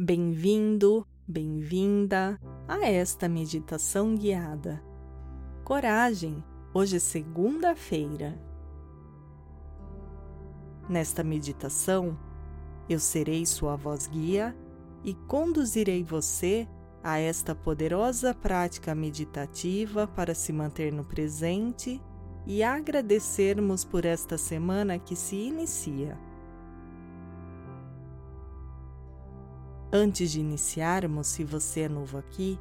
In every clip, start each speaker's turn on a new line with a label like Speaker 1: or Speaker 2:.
Speaker 1: Bem-vindo, bem-vinda a esta meditação guiada. Coragem, hoje é segunda-feira. Nesta meditação, eu serei sua voz guia e conduzirei você a esta poderosa prática meditativa para se manter no presente e agradecermos por esta semana que se inicia. Antes de iniciarmos, se você é novo aqui,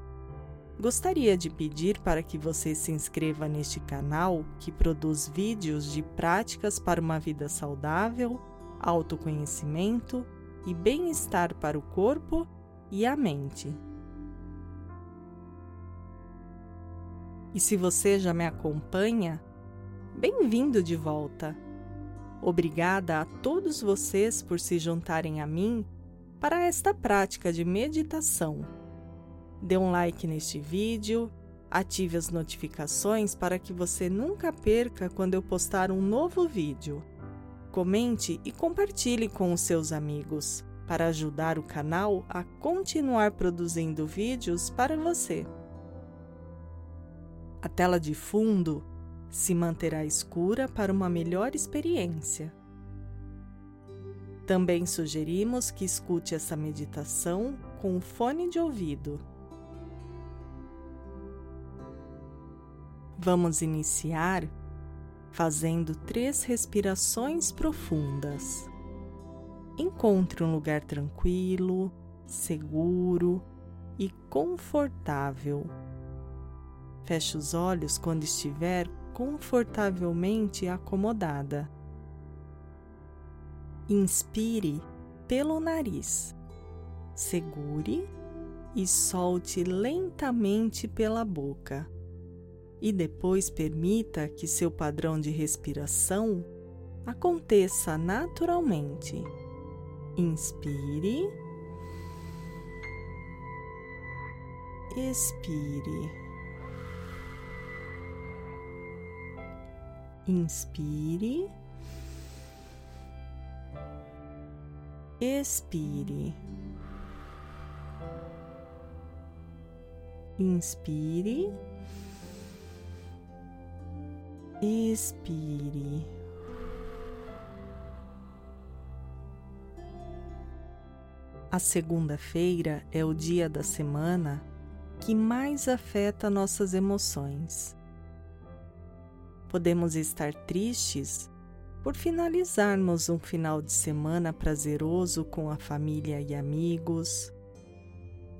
Speaker 1: gostaria de pedir para que você se inscreva neste canal que produz vídeos de práticas para uma vida saudável, autoconhecimento e bem-estar para o corpo e a mente. E se você já me acompanha, bem-vindo de volta. Obrigada a todos vocês por se juntarem a mim para esta prática de meditação. Dê um like neste vídeo, ative as notificações para que você nunca perca quando eu postar um novo vídeo. Comente e compartilhe com os seus amigos para ajudar o canal a continuar produzindo vídeos para você. A tela de fundo se manterá escura para uma melhor experiência. Também sugerimos que escute essa meditação com um fone de ouvido. Vamos iniciar fazendo três respirações profundas. Encontre um lugar tranquilo, seguro e confortável. Feche os olhos quando estiver confortavelmente acomodada. Inspire pelo nariz. Segure e solte lentamente pela boca. E depois permita que seu padrão de respiração aconteça naturalmente. Inspire. Expire. Inspire expire. Inspire, expire. A segunda-feira é o dia da semana que mais afeta nossas emoções. Podemos estar tristes por finalizarmos um final de semana prazeroso com a família e amigos.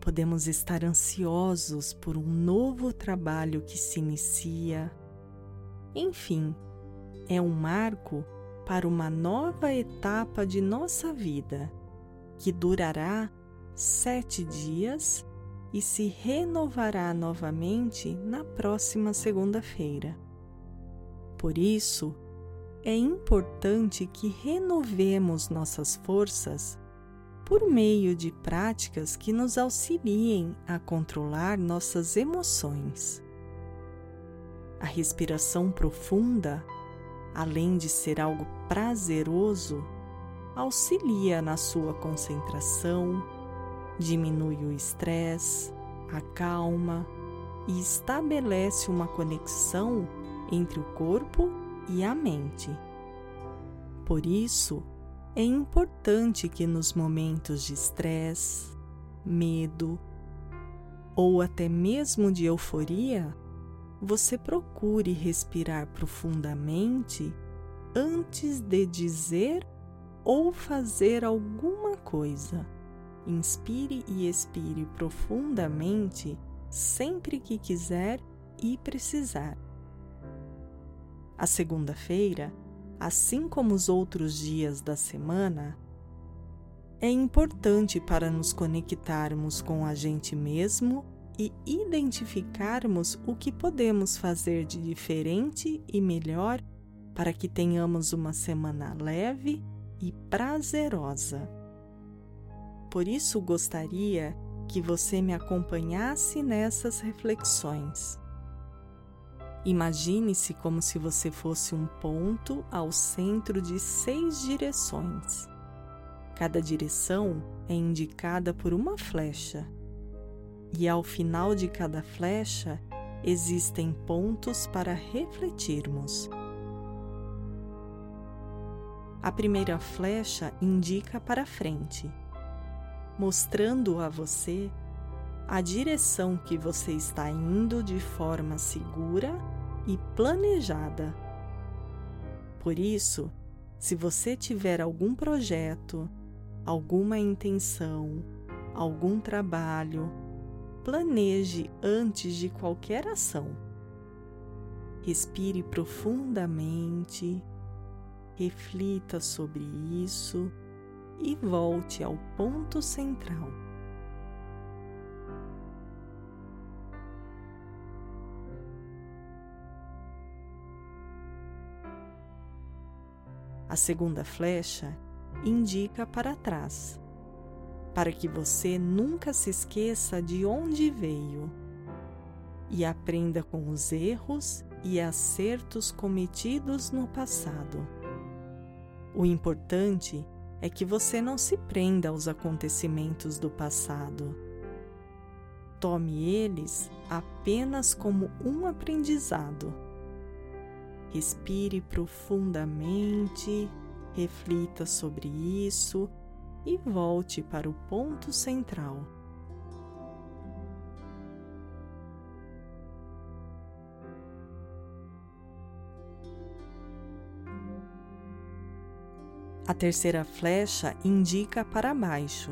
Speaker 1: Podemos estar ansiosos por um novo trabalho que se inicia. Enfim, é um marco para uma nova etapa de nossa vida que durará sete dias e se renovará novamente na próxima segunda-feira. Por isso, é importante que renovemos nossas forças por meio de práticas que nos auxiliem a controlar nossas emoções. A respiração profunda, além de ser algo prazeroso, auxilia na sua concentração, diminui o estresse, acalma e estabelece uma conexão entre o corpo e a mente. Por isso, é importante que nos momentos de estresse, medo ou até mesmo de euforia, você procure respirar profundamente antes de dizer ou fazer alguma coisa. Inspire e expire profundamente sempre que quiser e precisar. A segunda-feira, assim como os outros dias da semana, é importante para nos conectarmos com a gente mesmo e identificarmos o que podemos fazer de diferente e melhor para que tenhamos uma semana leve e prazerosa. Por isso, gostaria que você me acompanhasse nessas reflexões. Imagine-se como se você fosse um ponto ao centro de seis direções. Cada direção é indicada por uma flecha, e ao final de cada flecha existem pontos para refletirmos. A primeira flecha indica para frente, mostrando a você a direção que você está indo de forma segura e planejada. Por isso, se você tiver algum projeto, alguma intenção, algum trabalho, planeje antes de qualquer ação. Respire profundamente, reflita sobre isso e volte ao ponto central. A segunda flecha indica para trás, para que você nunca se esqueça de onde veio e aprenda com os erros e acertos cometidos no passado. O importante é que você não se prenda aos acontecimentos do passado. Tome eles apenas como um aprendizado Respire profundamente, reflita sobre isso e volte para o ponto central. A terceira flecha indica para baixo.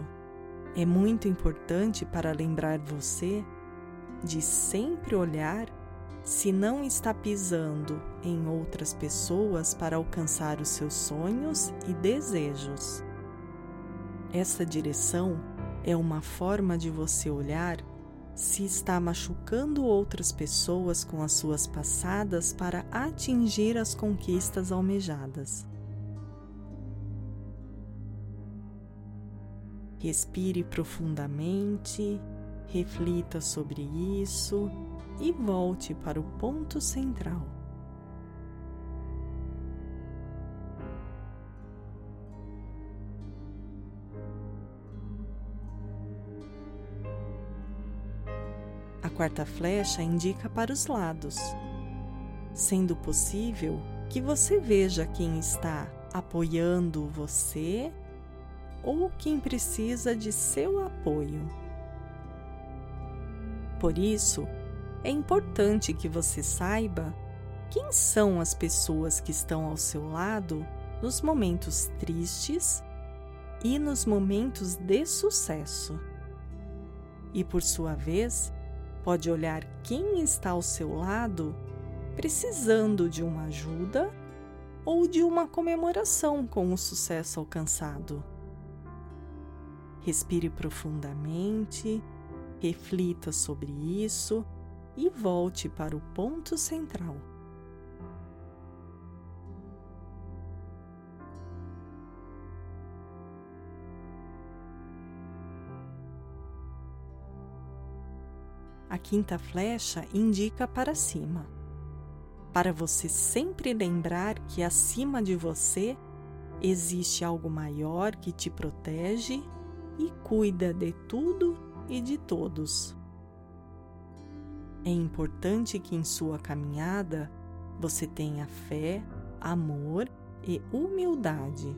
Speaker 1: É muito importante para lembrar você de sempre olhar se não está pisando em outras pessoas para alcançar os seus sonhos e desejos. Essa direção é uma forma de você olhar se está machucando outras pessoas com as suas passadas para atingir as conquistas almejadas. Respire profundamente, reflita sobre isso e volte para o ponto central. A quarta flecha indica para os lados, sendo possível que você veja quem está apoiando você ou quem precisa de seu apoio. Por isso, é importante que você saiba quem são as pessoas que estão ao seu lado nos momentos tristes e nos momentos de sucesso. E por sua vez, pode olhar quem está ao seu lado precisando de uma ajuda ou de uma comemoração com o sucesso alcançado. Respire profundamente, reflita sobre isso e volte para o ponto central. A quinta flecha indica para cima, para você sempre lembrar que acima de você existe algo maior que te protege e cuida de tudo e de todos. É importante que em sua caminhada você tenha fé, amor e humildade.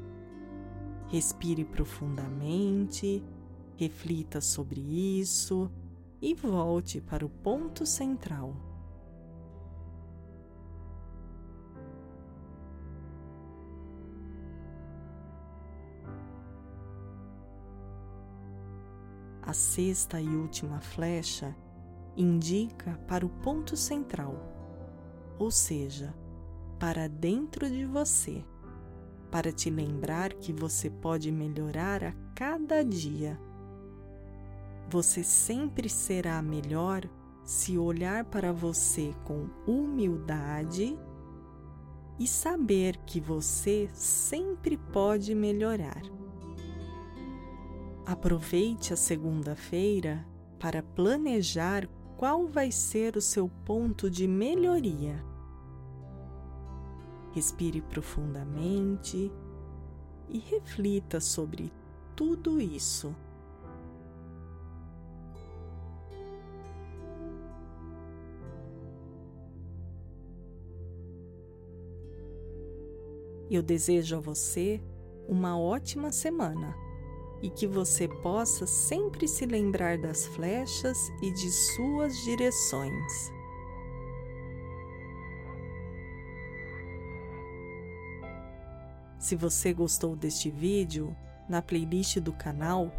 Speaker 1: Respire profundamente, reflita sobre isso e volte para o ponto central. A sexta e última flecha indica para o ponto central, ou seja, para dentro de você, para te lembrar que você pode melhorar a cada dia. Você sempre será melhor se olhar para você com humildade e saber que você sempre pode melhorar. Aproveite a segunda-feira para planejar qual vai ser o seu ponto de melhoria. Respire profundamente e reflita sobre tudo isso. Eu desejo a você uma ótima semana e que você possa sempre se lembrar das flechas e de suas direções. Se você gostou deste vídeo, na playlist do canal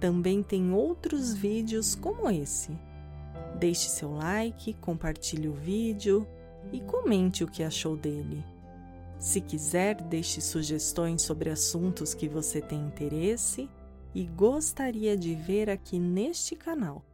Speaker 1: também tem outros vídeos como esse. Deixe seu like, compartilhe o vídeo e comente o que achou dele. Se quiser, deixe sugestões sobre assuntos que você tem interesse e gostaria de ver aqui neste canal.